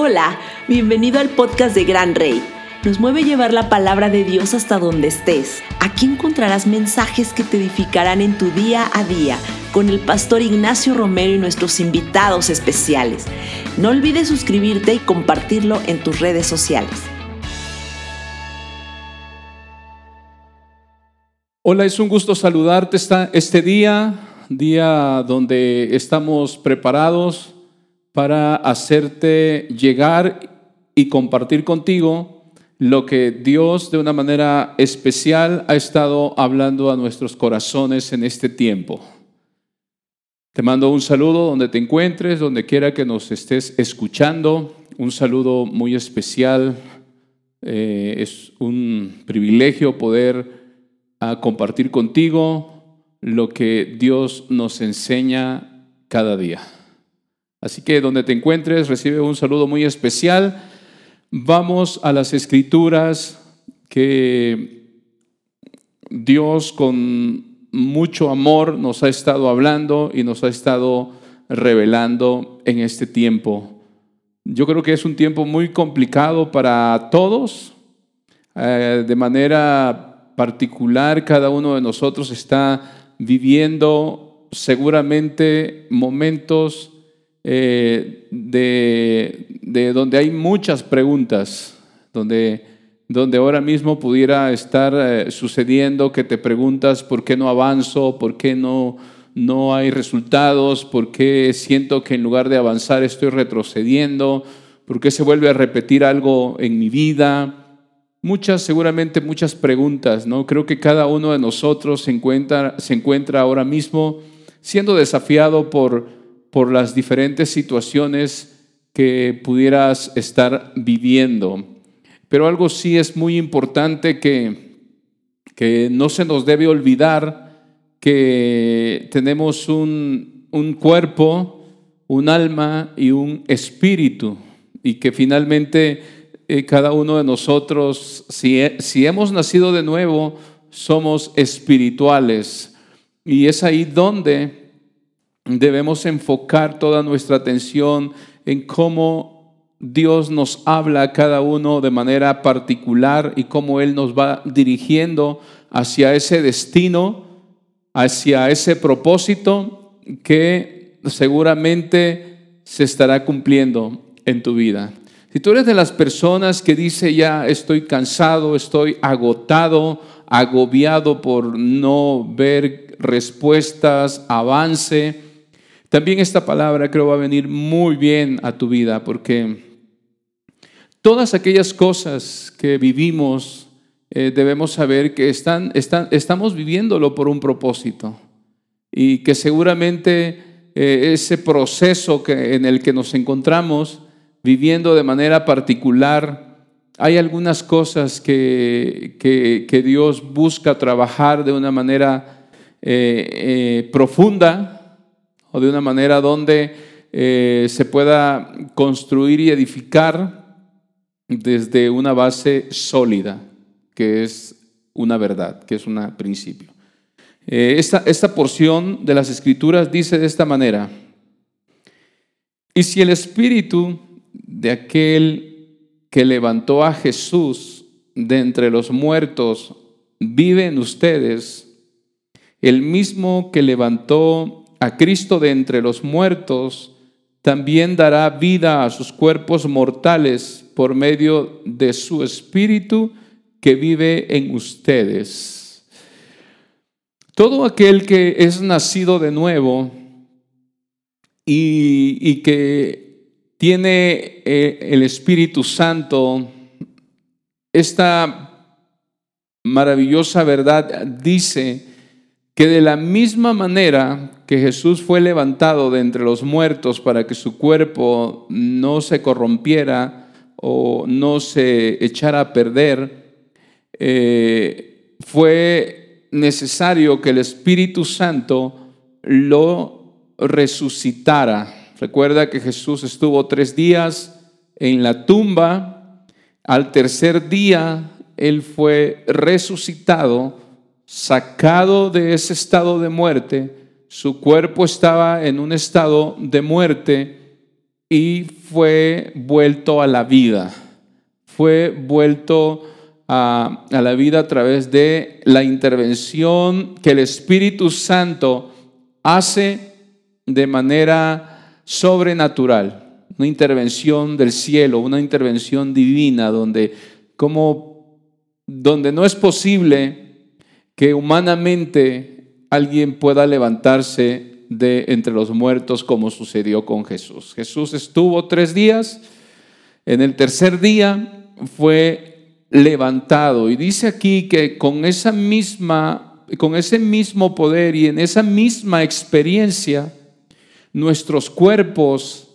Hola, bienvenido al podcast de Gran Rey. Nos mueve llevar la palabra de Dios hasta donde estés. Aquí encontrarás mensajes que te edificarán en tu día a día con el pastor Ignacio Romero y nuestros invitados especiales. No olvides suscribirte y compartirlo en tus redes sociales. Hola, es un gusto saludarte este día, día donde estamos preparados para hacerte llegar y compartir contigo lo que Dios de una manera especial ha estado hablando a nuestros corazones en este tiempo. Te mando un saludo donde te encuentres, donde quiera que nos estés escuchando. Un saludo muy especial. Eh, es un privilegio poder ah, compartir contigo lo que Dios nos enseña cada día. Así que donde te encuentres, recibe un saludo muy especial. Vamos a las escrituras que Dios con mucho amor nos ha estado hablando y nos ha estado revelando en este tiempo. Yo creo que es un tiempo muy complicado para todos. Eh, de manera particular, cada uno de nosotros está viviendo seguramente momentos eh, de, donde hay muchas preguntas, donde, donde ahora mismo pudiera estar eh, sucediendo que te preguntas por qué no avanzo, por qué no, no hay resultados, por qué siento que en lugar de avanzar estoy retrocediendo, por qué se vuelve a repetir algo en mi vida. Muchas, seguramente muchas preguntas, ¿no? Creo que cada uno de nosotros se encuentra, se encuentra ahora mismo siendo desafiado por, por las diferentes situaciones que pudieras estar viviendo. Pero algo sí es muy importante que, que no se nos debe olvidar que tenemos un, un cuerpo, un alma y un espíritu y que finalmente eh, cada uno de nosotros, si, si hemos nacido de nuevo, somos espirituales. Y es ahí donde debemos enfocar toda nuestra atención en cómo Dios nos habla a cada uno de manera particular y cómo Él nos va dirigiendo hacia ese destino, hacia ese propósito que seguramente se estará cumpliendo en tu vida. Si tú eres de las personas que dice ya estoy cansado, estoy agotado, agobiado por no ver respuestas, avance, también esta palabra creo va a venir muy bien a tu vida porque todas aquellas cosas que vivimos eh, debemos saber que están, estamos viviéndolo por un propósito y que seguramente eh, ese proceso en el que nos encontramos viviendo de manera particular, hay algunas cosas que, que, Dios busca trabajar de una manera eh, profunda o de una manera donde eh, se pueda construir y edificar desde una base sólida, que es una verdad, que es un principio. Eh, esta, esta porción de las escrituras dice de esta manera, y si el espíritu de aquel que levantó a Jesús de entre los muertos vive en ustedes, el mismo que levantó a Cristo de entre los muertos, también dará vida a sus cuerpos mortales por medio de su Espíritu que vive en ustedes. Todo aquel que es nacido de nuevo y, que tiene eh, el Espíritu Santo, esta maravillosa verdad dice que de la misma manera que Jesús fue levantado de entre los muertos para que su cuerpo no se corrompiera o no se echara a perder, eh, fue necesario que el Espíritu Santo lo resucitara. Recuerda que Jesús estuvo tres días en la tumba, al tercer día Él fue resucitado, sacado de ese estado de muerte, su cuerpo estaba en un estado de muerte y fue vuelto a la vida. Fue vuelto a, la vida a través de la intervención que el Espíritu Santo hace de manera sobrenatural. Una intervención del cielo, una intervención divina, donde, como, donde no es posible que humanamente alguien pueda levantarse de entre los muertos como sucedió con Jesús. Jesús estuvo tres días, en el tercer día fue levantado y dice aquí que con esa misma, con ese mismo poder y en esa misma experiencia, nuestros cuerpos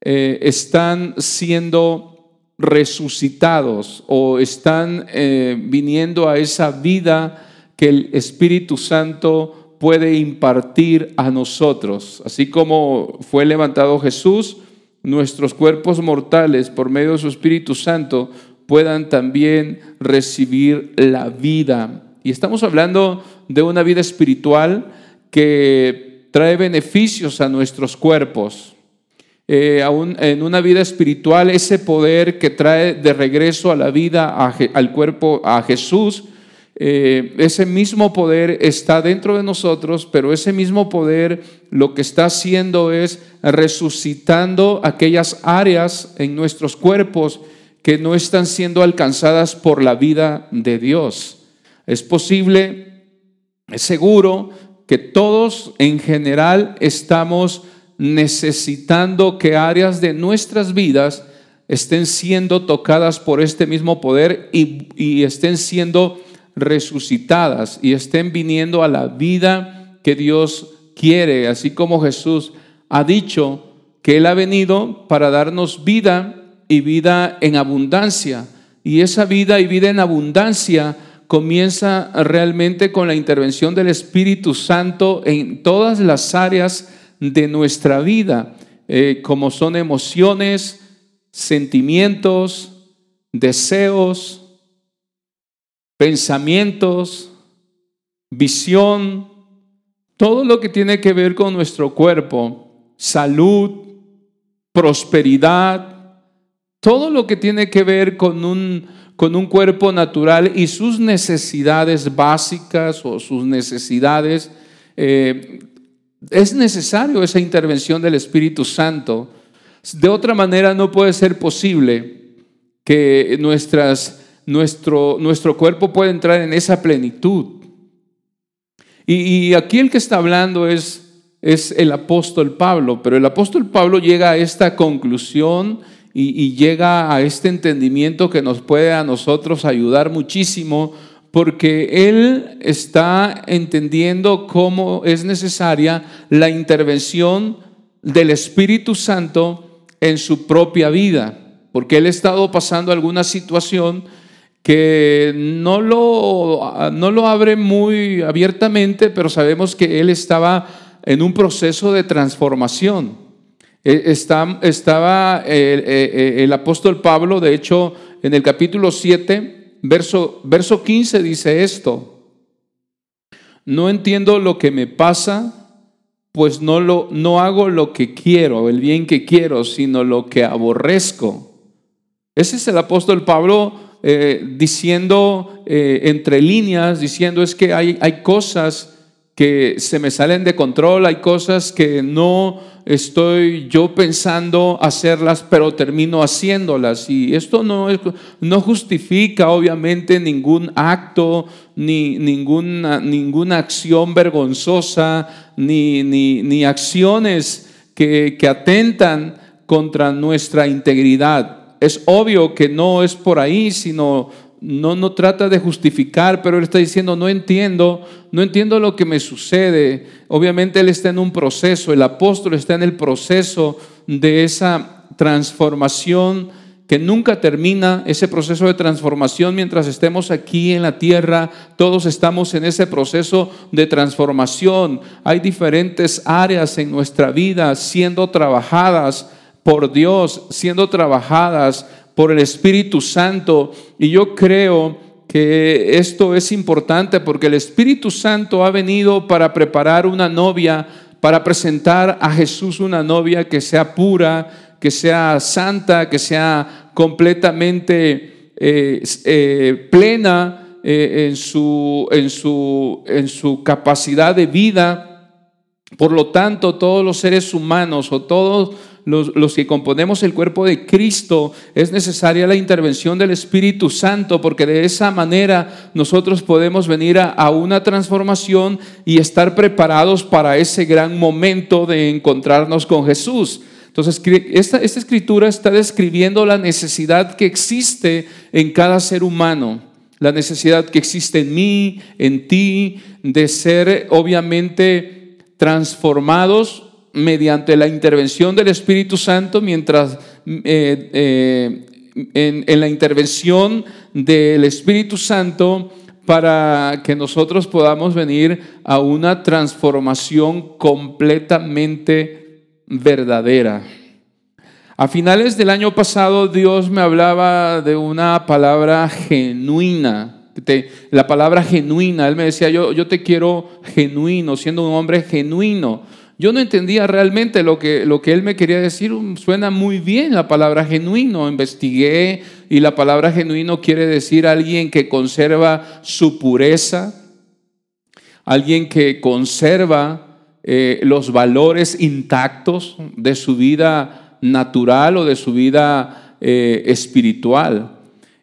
eh, están siendo resucitados o están eh, viniendo a esa vida que el Espíritu Santo puede impartir a nosotros. Así como fue levantado Jesús, nuestros cuerpos mortales, por medio de su Espíritu Santo, puedan también recibir la vida. Y estamos hablando de una vida espiritual que trae beneficios a nuestros cuerpos. Eh, en una vida espiritual, ese poder que trae de regreso a la vida, al cuerpo, a Jesús, eh, ese mismo poder está dentro de nosotros, pero ese mismo poder lo que está haciendo es resucitando aquellas áreas en nuestros cuerpos que no están siendo alcanzadas por la vida de Dios. Es posible, es seguro que todos en general estamos necesitando que áreas de nuestras vidas estén siendo tocadas por este mismo poder y, y estén siendo resucitadas y estén viniendo a la vida que Dios quiere, así como Jesús ha dicho que Él ha venido para darnos vida y vida en abundancia. Y esa vida y vida en abundancia comienza realmente con la intervención del Espíritu Santo en todas las áreas de nuestra vida, eh, como son emociones, sentimientos, deseos, pensamientos, visión, todo lo que tiene que ver con nuestro cuerpo, salud, prosperidad, todo lo que tiene que ver con un, con un cuerpo natural y sus necesidades básicas o sus necesidades, eh, es necesario esa intervención del Espíritu Santo. De otra manera no puede ser posible que nuestras nuestro, nuestro cuerpo puede entrar en esa plenitud. Y, aquí el que está hablando es, es el apóstol Pablo, pero el apóstol Pablo llega a esta conclusión y, y llega a este entendimiento que nos puede a nosotros ayudar muchísimo porque él está entendiendo cómo es necesaria la intervención del Espíritu Santo en su propia vida, porque él ha estado pasando alguna situación que no lo, no lo abre muy abiertamente, pero sabemos que él estaba en un proceso de transformación. E, está, estaba el, e, e, el, apóstol Pablo, de hecho, en el capítulo 7, verso, verso 15 dice esto. No entiendo lo que me pasa, pues no, lo, no hago lo que quiero, el bien que quiero, sino lo que aborrezco. Ese es el apóstol Pablo eh, diciendo eh, entre líneas, diciendo es que hay, hay cosas que se me salen de control, hay cosas que no estoy yo pensando hacerlas, pero termino haciéndolas. Y esto no, no justifica obviamente ningún acto, ni ninguna, ninguna acción vergonzosa, ni, ni, ni acciones que, que atentan contra nuestra integridad es obvio que no es por ahí, sino no, no trata de justificar, pero él está diciendo, no entiendo, no entiendo lo que me sucede. Obviamente él está en un proceso, el apóstol está en el proceso de esa transformación que nunca termina, ese proceso de transformación mientras estemos aquí en la tierra, todos estamos en ese proceso de transformación. Hay diferentes áreas en nuestra vida siendo trabajadas por Dios, siendo trabajadas por el Espíritu Santo. Y yo creo que esto es importante porque el Espíritu Santo ha venido para preparar una novia, para presentar a Jesús una novia que sea pura, que sea santa, que sea completamente eh, eh, plena en, su, en, su, en su capacidad de vida. Por lo tanto, todos los seres humanos o todos los, que componemos el cuerpo de Cristo, es necesaria la intervención del Espíritu Santo, porque de esa manera nosotros podemos venir a, una transformación y estar preparados para ese gran momento de encontrarnos con Jesús. Entonces, esta, escritura está describiendo la necesidad que existe en cada ser humano, la necesidad que existe en mí, en ti, de ser obviamente transformados mediante la intervención del Espíritu Santo, mientras eh, eh, en, la intervención del Espíritu Santo para que nosotros podamos venir a una transformación completamente verdadera. A finales del año pasado Dios me hablaba de una palabra genuina. la palabra genuina, Él me decía, yo, yo te quiero genuino, siendo un hombre genuino. Yo no entendía realmente lo que, lo que él me quería decir. Suena muy bien la palabra genuino. Investigué y la palabra genuino quiere decir alguien que conserva su pureza, alguien que conserva eh, los valores intactos de su vida natural o de su vida eh, espiritual.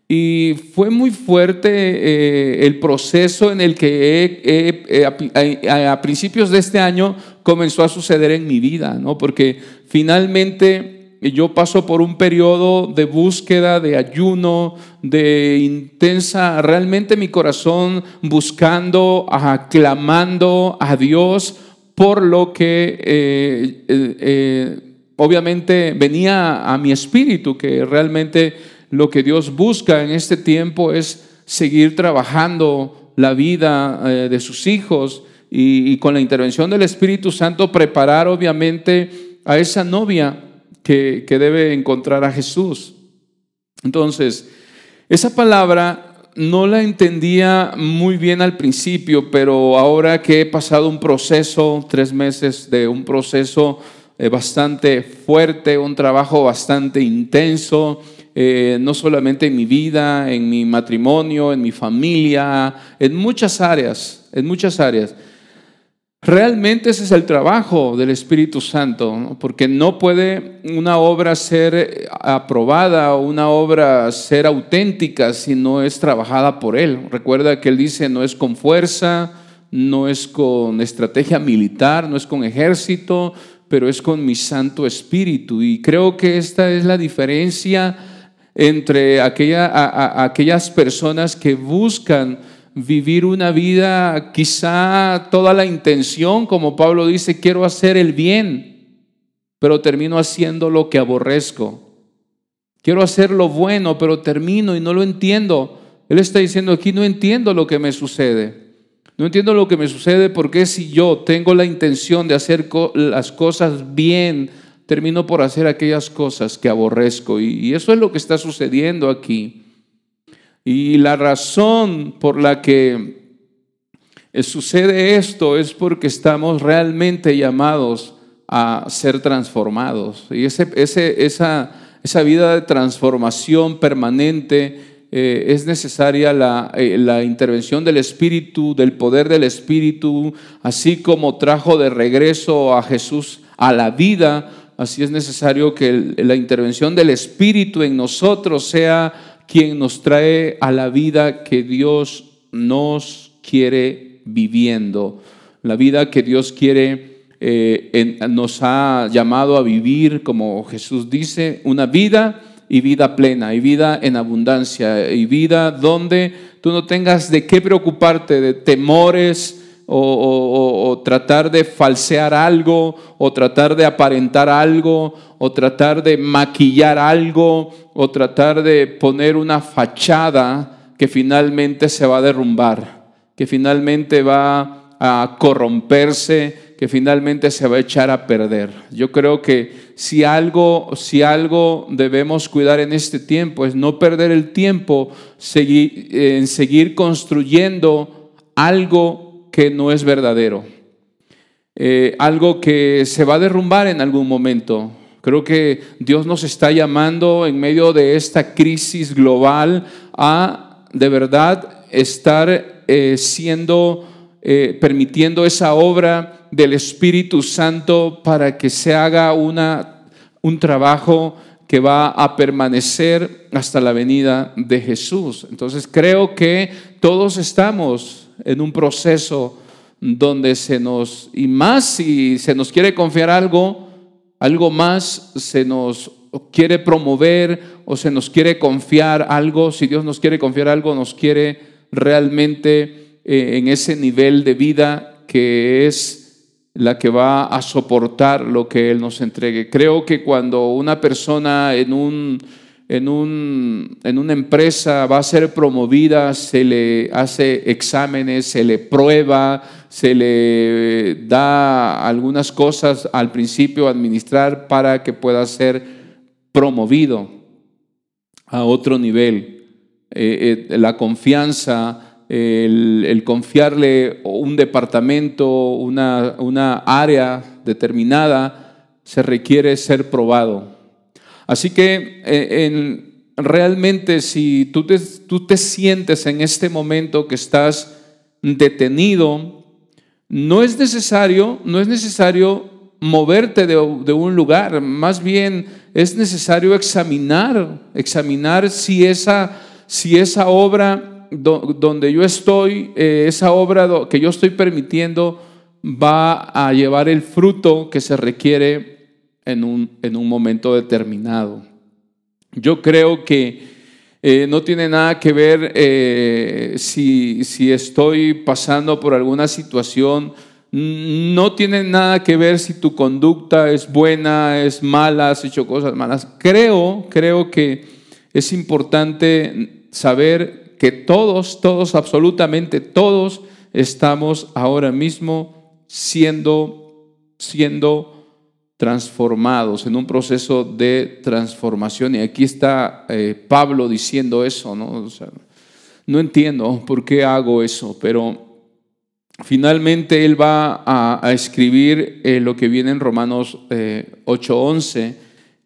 Y fue muy fuerte eh, el proceso en el que a, principios de este año comenzó a suceder en mi vida, ¿no? Porque finalmente yo paso por un periodo de búsqueda, de ayuno, de intensa, realmente mi corazón buscando, aclamando a Dios por lo que eh, eh, obviamente venía a mi espíritu, que realmente lo que Dios busca en este tiempo es seguir trabajando la vida eh, de sus hijos y, con la intervención del Espíritu Santo preparar obviamente a esa novia que, que debe encontrar a Jesús. Entonces, esa palabra no la entendía muy bien al principio, pero ahora que he pasado un proceso, tres meses de un proceso eh, bastante fuerte, un trabajo bastante intenso, eh, no solamente en mi vida, en mi matrimonio, en mi familia, en muchas áreas, en muchas áreas. Realmente ese es el trabajo del Espíritu Santo, porque no puede una obra ser aprobada o una obra ser auténtica si no es trabajada por Él. Recuerda que Él dice, no es con fuerza, no es con estrategia militar, no es con ejército, pero es con mi Santo Espíritu. Y creo que esta es la diferencia entre aquella, aquellas personas que buscan vivir una vida, quizá toda la intención, como Pablo dice, quiero hacer el bien, pero termino haciendo lo que aborrezco. Quiero hacer lo bueno, pero termino y no lo entiendo. Él está diciendo aquí, no entiendo lo que me sucede. No entiendo lo que me sucede porque si yo tengo la intención de hacer las cosas bien, termino por hacer aquellas cosas que aborrezco. Y, eso es lo que está sucediendo aquí. Y la razón por la que sucede esto es porque estamos realmente llamados a ser transformados. Y ese, esa, esa vida de transformación permanente eh, es necesaria la, eh, la, intervención del Espíritu, del poder del Espíritu, así como trajo de regreso a Jesús a la vida así es necesario que la intervención del Espíritu en nosotros sea quien nos trae a la vida que Dios nos quiere viviendo, la vida que Dios quiere, eh, nos ha llamado a vivir, como Jesús dice, una vida y vida plena, y vida en abundancia, y vida donde tú no tengas de qué preocuparte, de temores, o, tratar de falsear algo, o tratar de aparentar algo, o tratar de maquillar algo, o tratar de poner una fachada que finalmente se va a derrumbar, que finalmente va a corromperse, que finalmente se va a echar a perder. Yo creo que si algo, si algo debemos cuidar en este tiempo es no perder el tiempo en seguir construyendo algo que no es verdadero. Eh, algo que se va a derrumbar en algún momento. Creo que Dios nos está llamando en medio de esta crisis global a de verdad estar eh, siendo, eh, permitiendo esa obra del Espíritu Santo para que se haga una, un trabajo que va a permanecer hasta la venida de Jesús. Entonces creo que todos estamos en un proceso donde se nos, y más si se nos quiere confiar algo, algo más se nos quiere promover o se nos quiere confiar algo, si Dios nos quiere confiar algo, nos quiere realmente eh, en ese nivel de vida que es la que va a soportar lo que Él nos entregue. Creo que cuando una persona en un en, un, en una empresa va a ser promovida, se le hace exámenes, se le prueba, se le da algunas cosas al principio administrar para que pueda ser promovido a otro nivel. Eh, eh, la confianza, el, el, confiarle un departamento, una, una área determinada, se requiere ser probado. Así que eh, realmente si tú te, tú te sientes en este momento que estás detenido, no es necesario, no es necesario moverte de, un lugar, más bien es necesario examinar, examinar si esa, si esa obra donde yo estoy, eh, esa obra que yo estoy permitiendo va a llevar el fruto que se requiere en un, en un momento determinado. Yo creo que eh, no tiene nada que ver eh, si, si estoy pasando por alguna situación, no tiene nada que ver si tu conducta es buena, es mala, has hecho cosas malas. Creo, creo que es importante saber que todos, todos, absolutamente todos estamos ahora mismo siendo, siendo transformados, en un proceso de transformación. Y aquí está eh, Pablo diciendo eso, ¿no? no entiendo por qué hago eso, pero finalmente él va a, escribir eh, lo que viene en Romanos 8:11. Eh,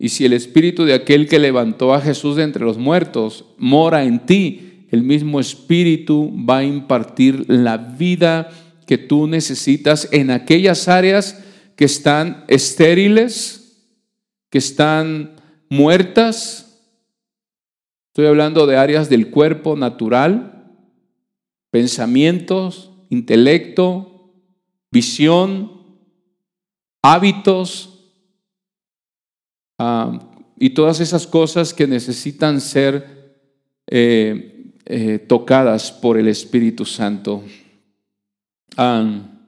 y si el espíritu de aquel que levantó a Jesús de entre los muertos mora en ti, el mismo espíritu va a impartir la vida que tú necesitas en aquellas áreas que están estériles, que están muertas. Estoy hablando de áreas del cuerpo natural, pensamientos, intelecto, visión, hábitos ah, y todas esas cosas que necesitan ser eh, eh, tocadas por el Espíritu Santo. Ah,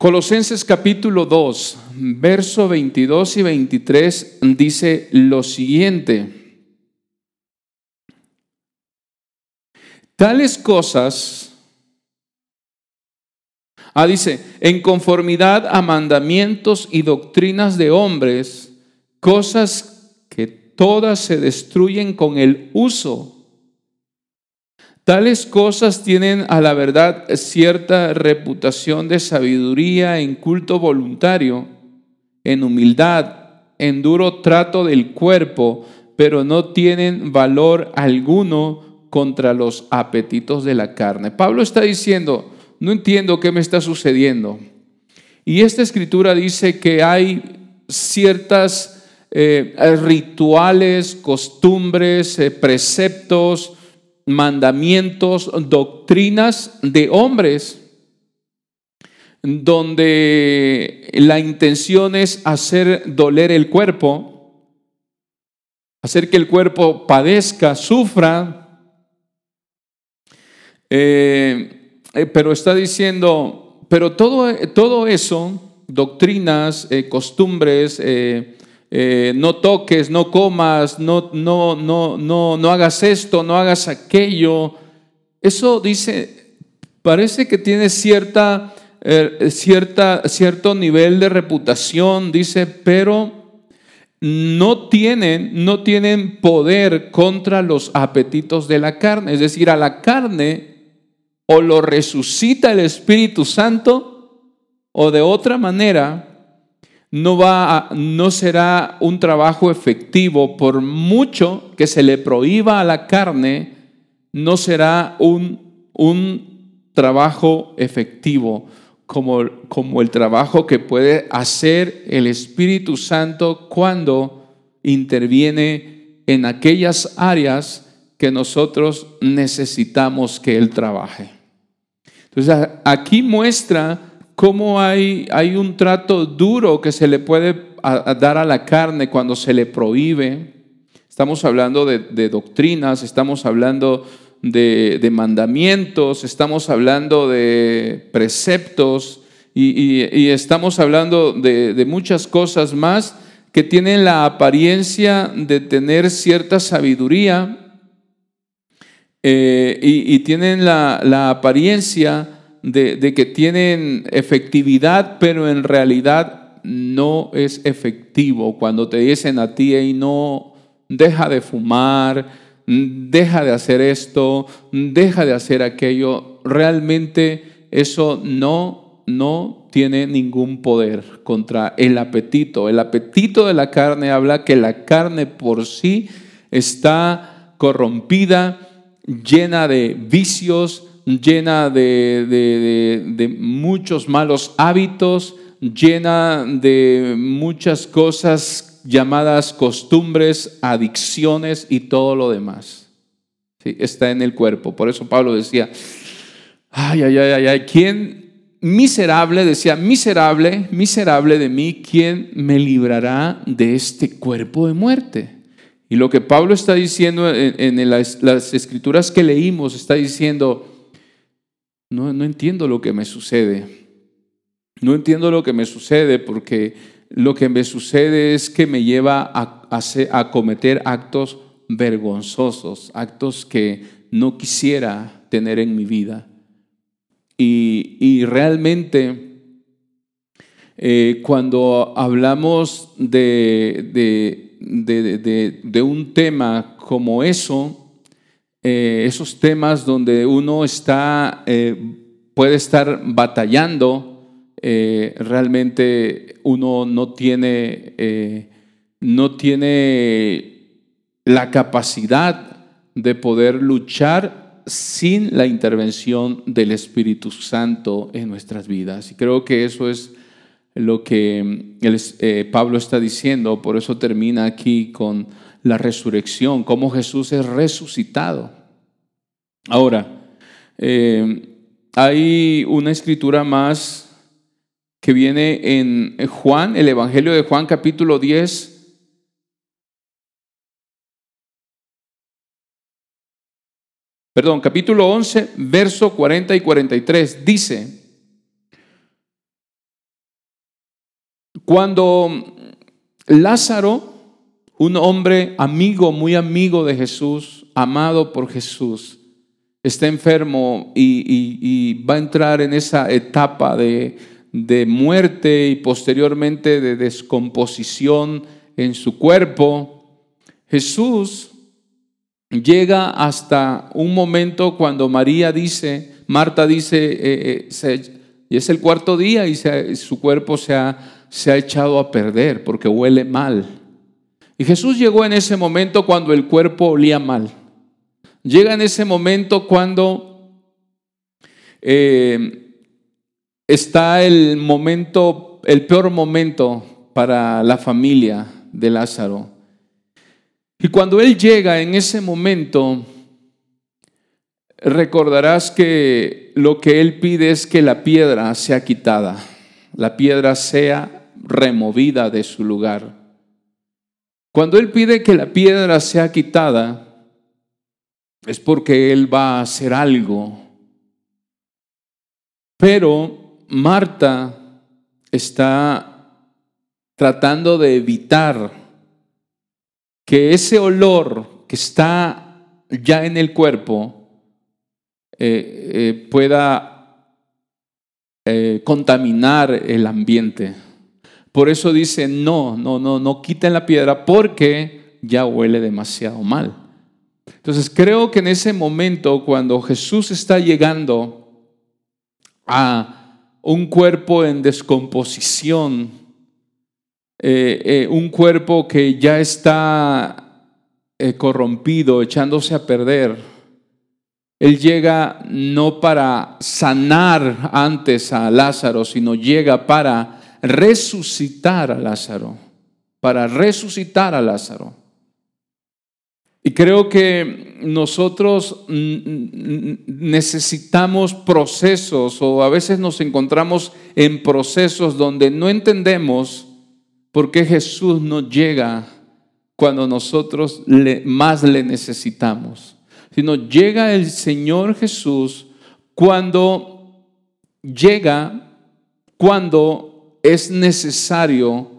Colosenses capítulo 2, verso 22 y 23 dice lo siguiente. Tales cosas, ah, dice, en conformidad a mandamientos y doctrinas de hombres, cosas que todas se destruyen con el uso Tales cosas tienen a la verdad cierta reputación de sabiduría en culto voluntario, en humildad, en duro trato del cuerpo, pero no tienen valor alguno contra los apetitos de la carne. Pablo está diciendo, no entiendo qué me está sucediendo. Y esta escritura dice que hay ciertas eh, rituales, costumbres, eh, preceptos, mandamientos, doctrinas de hombres, donde la intención es hacer doler el cuerpo, hacer que el cuerpo padezca, sufra, eh, eh, pero está diciendo, pero todo, todo eso, doctrinas, eh, costumbres, eh, no toques, no comas, no, no, no, no, no hagas esto, no hagas aquello. Eso dice, parece que tiene cierta, eh, cierta, cierto nivel de reputación, dice, pero no tienen, no tienen poder contra los apetitos de la carne. Es decir, a la carne o lo resucita el Espíritu Santo o de otra manera no, va no será un trabajo efectivo, por mucho que se le prohíba a la carne, no será un, un trabajo efectivo como, como el trabajo que puede hacer el Espíritu Santo cuando interviene en aquellas áreas que nosotros necesitamos que Él trabaje. Entonces aquí muestra cómo hay, hay un trato duro que se le puede dar a la carne cuando se le prohíbe. Estamos hablando de, doctrinas, estamos hablando de, mandamientos, estamos hablando de preceptos y, estamos hablando de, muchas cosas más que tienen la apariencia de tener cierta sabiduría eh, y, tienen la, apariencia de, que tienen efectividad, pero en realidad no es efectivo. Cuando te dicen a ti, y no, deja de fumar, deja de hacer esto, deja de hacer aquello, realmente eso no, no tiene ningún poder contra el apetito. El apetito de la carne habla que la carne por sí está corrompida llena de vicios, llena de, muchos malos hábitos, llena de muchas cosas llamadas costumbres, adicciones y todo lo demás. Está en el cuerpo. Por eso Pablo decía, ay, ay, ay, ay, ¿quién miserable, decía, miserable, miserable de mí, ¿quién me librará de este cuerpo de muerte? Y lo que Pablo está diciendo en, las, escrituras que leímos, está diciendo, no, no entiendo lo que me sucede. No entiendo lo que me sucede porque lo que me sucede es que me lleva a, a, cometer actos vergonzosos, actos que no quisiera tener en mi vida. Y, realmente eh, cuando hablamos de de, un tema como eso, eh, esos temas donde uno está, eh, puede estar batallando, eh, realmente uno no tiene, no tiene la capacidad de poder luchar sin la intervención del Espíritu Santo en nuestras vidas. Y creo que eso es lo que eh, Pablo está diciendo, por eso termina aquí con la resurrección, cómo Jesús es resucitado. Ahora, eh, hay una escritura más que viene en Juan, el Evangelio de Juan capítulo 10. Perdón, capítulo 11, verso 40 y 43. Dice, Cuando Lázaro, un hombre amigo, muy amigo de Jesús, amado por Jesús, está enfermo y, va a entrar en esa etapa de, muerte y posteriormente de descomposición en su cuerpo, Jesús llega hasta un momento cuando María dice, Marta dice, eh, eh, y es el cuarto día y su cuerpo se ha echado a perder porque huele mal. Y Jesús llegó en ese momento cuando el cuerpo olía mal. Llega en ese momento cuando eh, está el momento, el peor momento para la familia de Lázaro. Y cuando Él llega en ese momento, recordarás que lo que Él pide es que la piedra sea quitada, la piedra sea removida de su lugar. Cuando Él pide que la piedra sea quitada, es porque Él va a hacer algo. Pero Marta está tratando de evitar que ese olor que está ya en el cuerpo eh, eh, pueda eh, contaminar el ambiente. Por eso dice, no, no, no, no quiten la piedra porque ya huele demasiado mal. Entonces creo que en ese momento, cuando Jesús está llegando a un cuerpo en descomposición, eh, eh, un cuerpo que ya está eh, corrompido, echándose a perder. Él llega no para sanar antes a Lázaro, sino llega para resucitar a Lázaro, para resucitar a Lázaro. Y creo que nosotros necesitamos procesos o a veces nos encontramos en procesos donde no entendemos por qué Jesús nos llega cuando nosotros más le necesitamos, sino llega el Señor Jesús cuando llega, cuando es necesario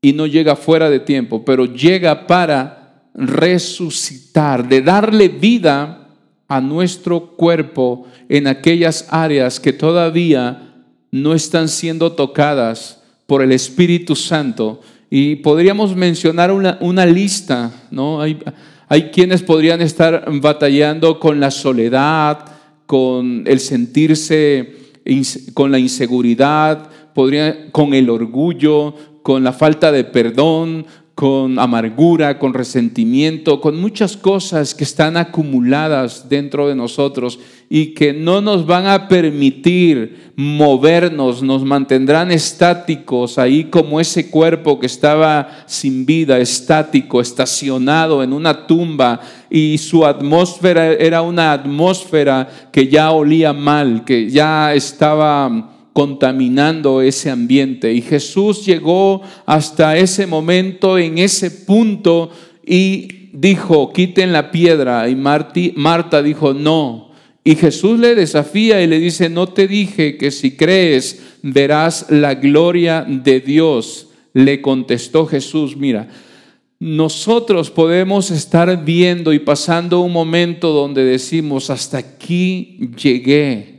y no llega fuera de tiempo, pero llega para resucitar, de darle vida a nuestro cuerpo en aquellas áreas que todavía no están siendo tocadas por el Espíritu Santo. Y podríamos mencionar una, lista, ¿no? Hay, hay quienes podrían estar batallando con la soledad, con el sentirse, con la inseguridad, con el orgullo, con la falta de perdón, con amargura, con resentimiento, con muchas cosas que están acumuladas dentro de nosotros y que no nos van a permitir movernos, nos mantendrán estáticos ahí como ese cuerpo que estaba sin vida, estático, estacionado en una tumba y su atmósfera era una atmósfera que ya olía mal, que ya estaba contaminando ese ambiente. Y Jesús llegó hasta ese momento, en ese punto, y dijo, quiten la piedra. Y Marta dijo, no. Y Jesús le desafía y le dice, no te dije que si crees verás la gloria de Dios. Le contestó Jesús, mira, nosotros podemos estar viendo y pasando un momento donde decimos, hasta aquí llegué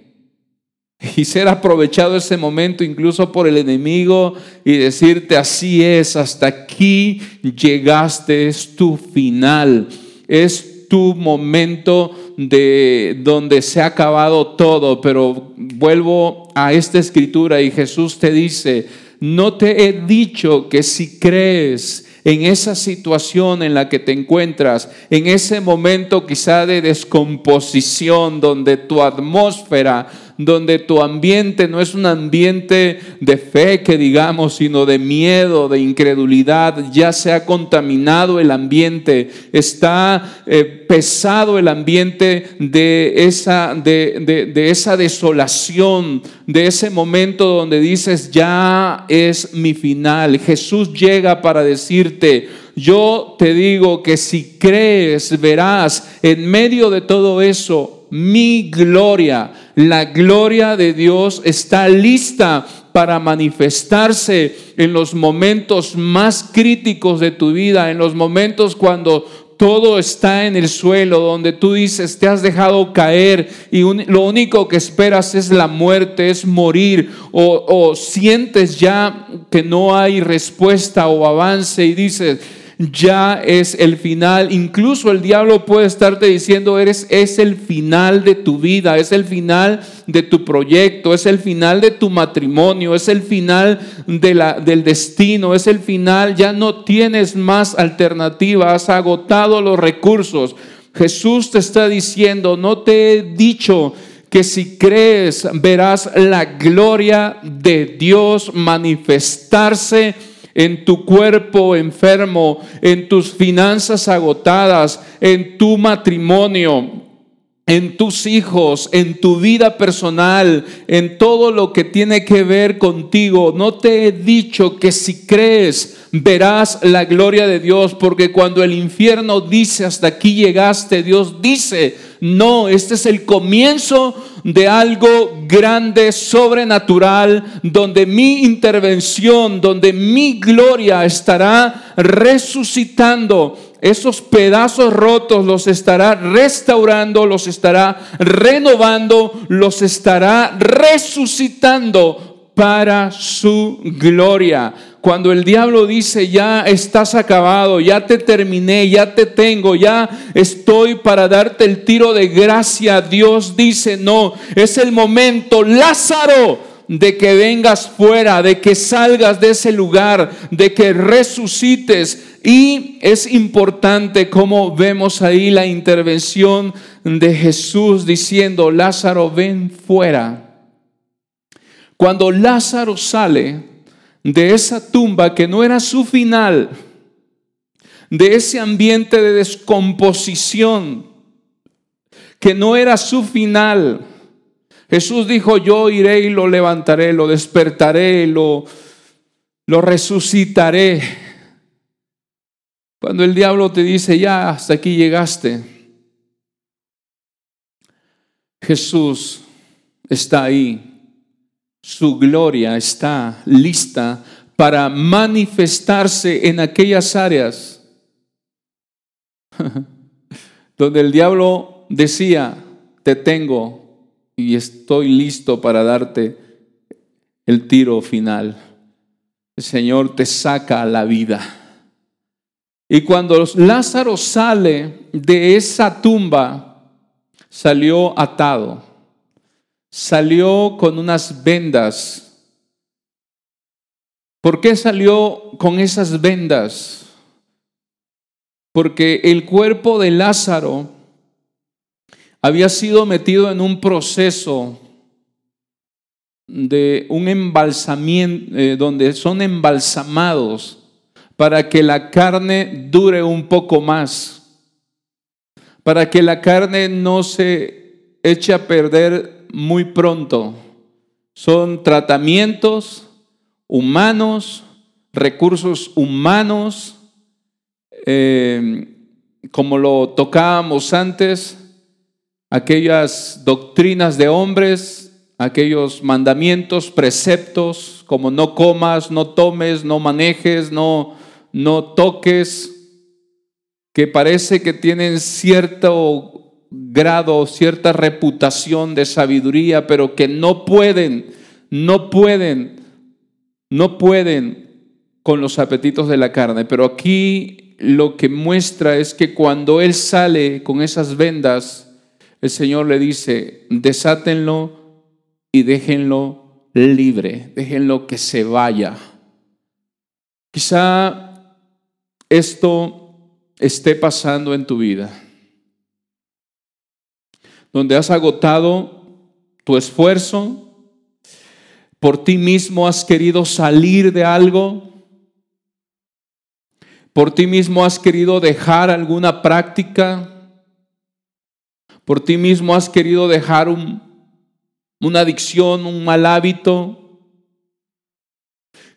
y ser aprovechado ese momento incluso por el enemigo y decirte así es, hasta aquí llegaste, es tu final, es tu momento de donde se ha acabado todo, pero vuelvo a esta escritura y Jesús te dice, no te he dicho que si crees en esa situación en la que te encuentras, en ese momento quizá de descomposición donde tu atmósfera donde tu ambiente no es un ambiente de fe que digamos, sino de miedo, de incredulidad, ya se ha contaminado el ambiente, está eh, pesado el ambiente de esa, de, de esa desolación, de ese momento donde dices, ya es mi final. Jesús llega para decirte, yo te digo que si crees, verás en medio de todo eso mi gloria. La gloria de Dios está lista para manifestarse en los momentos más críticos de tu vida, en los momentos cuando todo está en el suelo, donde tú dices, te has dejado caer y lo único que esperas es la muerte, es morir, o, o sientes ya que no hay respuesta o avance y dices, ya es el final. Incluso el diablo puede estarte diciendo, eres, es el final de tu vida, es el final de tu proyecto, es el final de tu matrimonio, es el final de la, del destino, es el final, ya no tienes más alternativa, has agotado los recursos. Jesús te está diciendo, no te he dicho que si crees verás la gloria de Dios manifestarse en tu cuerpo enfermo, en tus finanzas agotadas, en tu matrimonio, en tus hijos, en tu vida personal, en todo lo que tiene que ver contigo. No te he dicho que si crees verás la gloria de Dios, porque cuando el infierno dice hasta aquí llegaste, Dios dice, no, este es el comienzo de algo grande, sobrenatural, donde mi intervención, donde mi gloria estará resucitando esos pedazos rotos los estará restaurando, los estará renovando, los estará resucitando para su gloria. Cuando el diablo dice, ya estás acabado, ya te terminé, ya te tengo, ya estoy para darte el tiro de gracia, Dios dice, no, es el momento, Lázaro, de que vengas fuera, de que salgas de ese lugar, de que resucites. Y es importante como vemos ahí la intervención de Jesús diciendo, Lázaro, ven fuera. Cuando Lázaro sale de esa tumba que no era su final, de ese ambiente de descomposición, que no era su final, Jesús dijo, yo iré y lo levantaré, lo despertaré, lo, resucitaré. Cuando el diablo te dice, ya, hasta aquí llegaste, Jesús está ahí. Su gloria está lista para manifestarse en aquellas áreas donde el diablo decía, te tengo, y estoy listo para darte el tiro final. El Señor te saca la vida. Y cuando Lázaro sale de esa tumba, salió atado, salió con unas vendas. ¿Por qué salió con esas vendas? Porque el cuerpo de Lázaro había sido metido en un proceso de un embalsamiento, eh, donde son embalsamados para que la carne dure un poco más, para que la carne no se eche a perder muy pronto. Son tratamientos humanos, recursos humanos, eh, como lo tocábamos antes, aquellas doctrinas de hombres, aquellos mandamientos, preceptos, como no comas, no tomes, no manejes, no, no toques, que parece que tienen cierto grado, cierta reputación de sabiduría, pero que no pueden, no pueden, no pueden con los apetitos de la carne. Pero aquí lo que muestra es que cuando Él sale con esas vendas, el Señor le dice, desátenlo y déjenlo libre, déjenlo que se vaya. Quizá esto esté pasando en tu vida, donde has agotado tu esfuerzo, por ti mismo has querido salir de algo, por ti mismo has querido dejar alguna práctica, por ti mismo has querido dejar una adicción, un mal hábito.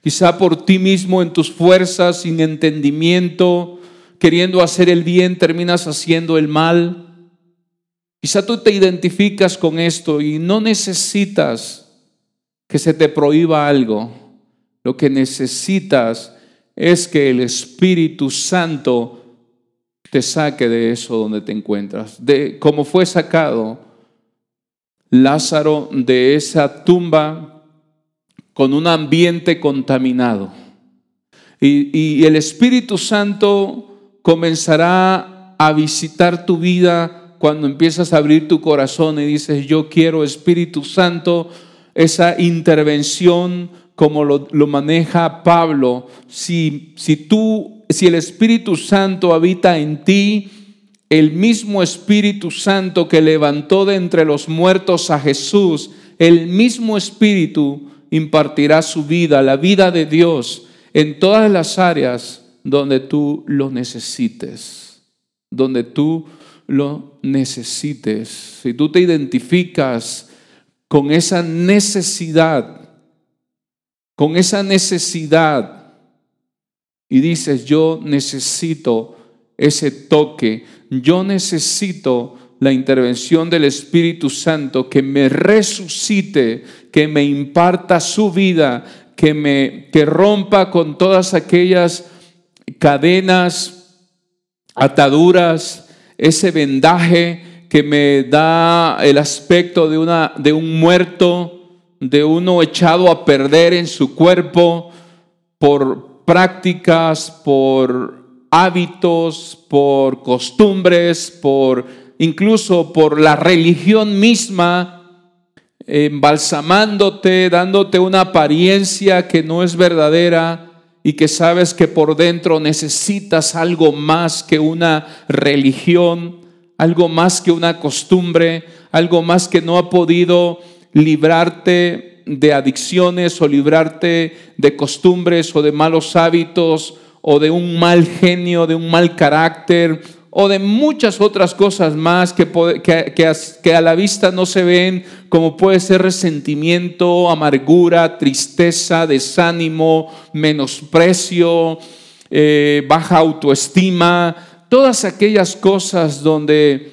Quizá por ti mismo en tus fuerzas, sin entendimiento, queriendo hacer el bien, terminas haciendo el mal. Quizá tú te identificas con esto y no necesitas que se te prohíba algo. Lo que necesitas es que el Espíritu Santo te saque de eso donde te encuentras. De cómo fue sacado Lázaro de esa tumba con un ambiente contaminado. Y, y el Espíritu Santo comenzará a visitar tu vida cuando empiezas a abrir tu corazón y dices, yo quiero Espíritu Santo, esa intervención como lo, lo maneja Pablo. Si, si tú si el Espíritu Santo habita en ti, el mismo Espíritu Santo que levantó de entre los muertos a Jesús, el mismo Espíritu impartirá su vida, la vida de Dios, en todas las áreas donde tú lo necesites, donde tú lo necesites. Si tú te identificas con esa necesidad, con esa necesidad y dices, yo necesito ese toque, yo necesito la intervención del Espíritu Santo que me resucite, que me imparta su vida, que me que rompa con todas aquellas cadenas, ataduras, ese vendaje que me da el aspecto de una de un muerto, de uno echado a perder en su cuerpo por prácticas, por hábitos, por costumbres, por incluso por la religión misma, embalsamándote, dándote una apariencia que no es verdadera y que sabes que por dentro necesitas algo más que una religión, algo más que una costumbre, algo más que no ha podido librarte de adicciones o librarte de costumbres o de malos hábitos o de un mal genio, de un mal carácter o de muchas otras cosas más que, que, a la vista no se ven, como puede ser resentimiento, amargura, tristeza, desánimo, menosprecio, eh, baja autoestima, todas aquellas cosas donde,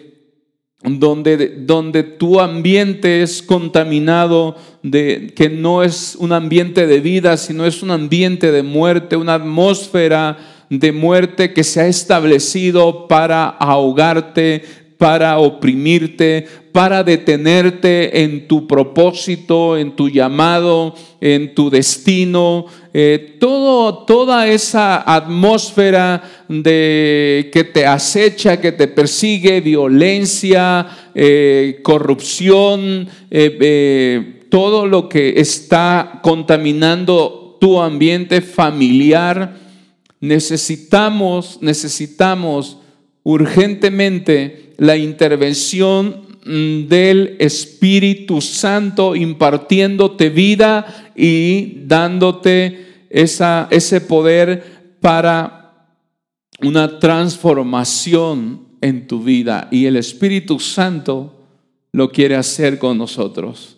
donde, donde tu ambiente es contaminado, de, que no es un ambiente de vida, sino es un ambiente de muerte, una atmósfera de muerte que se ha establecido para ahogarte, para oprimirte, para detenerte en tu propósito, en tu llamado, en tu destino. Eh, todo, toda esa atmósfera de, que te acecha, que te persigue, violencia, eh, corrupción, eh, todo lo que está contaminando tu ambiente familiar necesitamos, necesitamos urgentemente la intervención mm, del Espíritu Santo impartiéndote vida y dándote esa, ese poder para una transformación en tu vida. Y el Espíritu Santo lo quiere hacer con nosotros.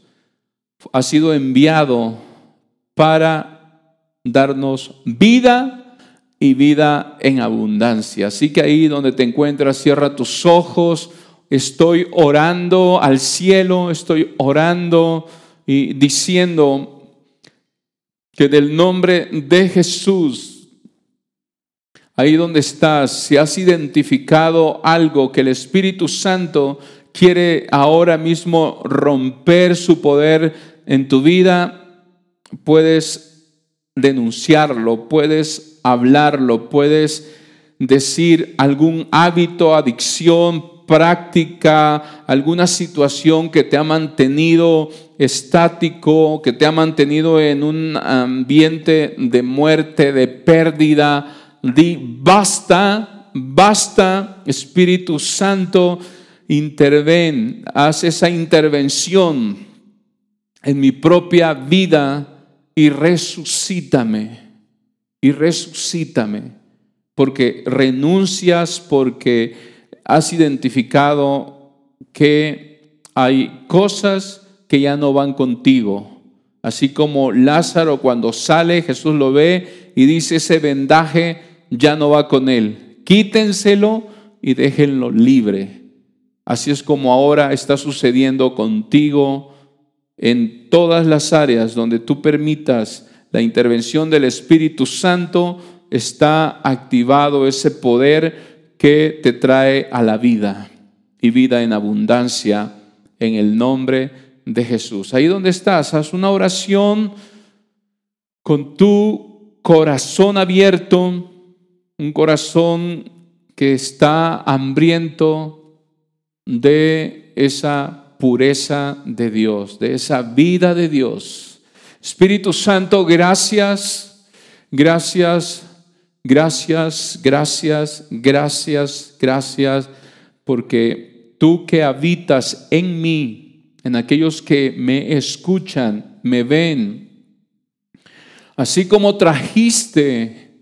Ha sido enviado para darnos vida y vida en abundancia. Así que ahí donde te encuentras, cierra tus ojos. Estoy orando al cielo, estoy orando y diciendo que del nombre de Jesús, ahí donde estás, si has identificado algo que el Espíritu Santo quiere ahora mismo romper su poder en tu vida, puedes denunciarlo, puedes hablarlo, puedes decir algún hábito, adicción, práctica, alguna situación que te ha mantenido estático, que te ha mantenido en un ambiente de muerte, de pérdida. Di, basta, basta, Espíritu Santo, interven, haz esa intervención en mi propia vida y resucítame, y resucítame, porque renuncias, porque has identificado que hay cosas que ya no van contigo. Así como Lázaro cuando sale, Jesús lo ve y dice, ese vendaje ya no va con él. Quítenselo y déjenlo libre. Así es como ahora está sucediendo contigo, en todas las áreas donde tú permitas la intervención del Espíritu Santo, está activado ese poder que te trae a la vida y vida en abundancia en el nombre de Jesús. Ahí donde estás, haz una oración con tu corazón abierto, un corazón que está hambriento de esa pureza de Dios, de esa vida de Dios. Espíritu Santo, gracias, gracias, gracias, gracias, gracias, gracias, porque tú que habitas en mí, en aquellos que me escuchan, me ven, así como trajiste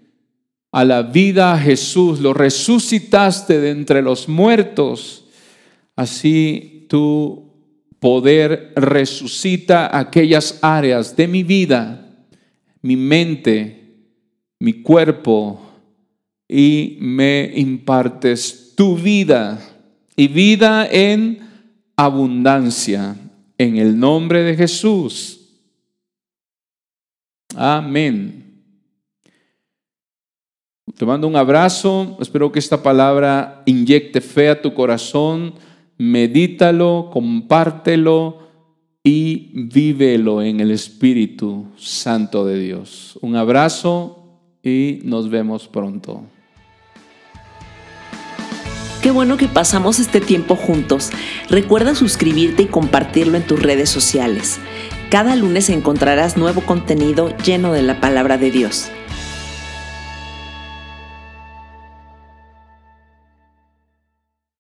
a la vida a Jesús, lo resucitaste de entre los muertos, así tú poder resucita aquellas áreas de mi vida, mi mente, mi cuerpo, y me impartes tu vida y vida en abundancia. En el nombre de Jesús. Amén. Te mando un abrazo. Espero que esta palabra inyecte fe a tu corazón medítalo, compártelo y vívelo en el Espíritu Santo de Dios. Un abrazo y nos vemos pronto. Qué bueno que pasamos este tiempo juntos. Recuerda suscribirte y compartirlo en tus redes sociales. Cada lunes encontrarás nuevo contenido lleno de la palabra de Dios.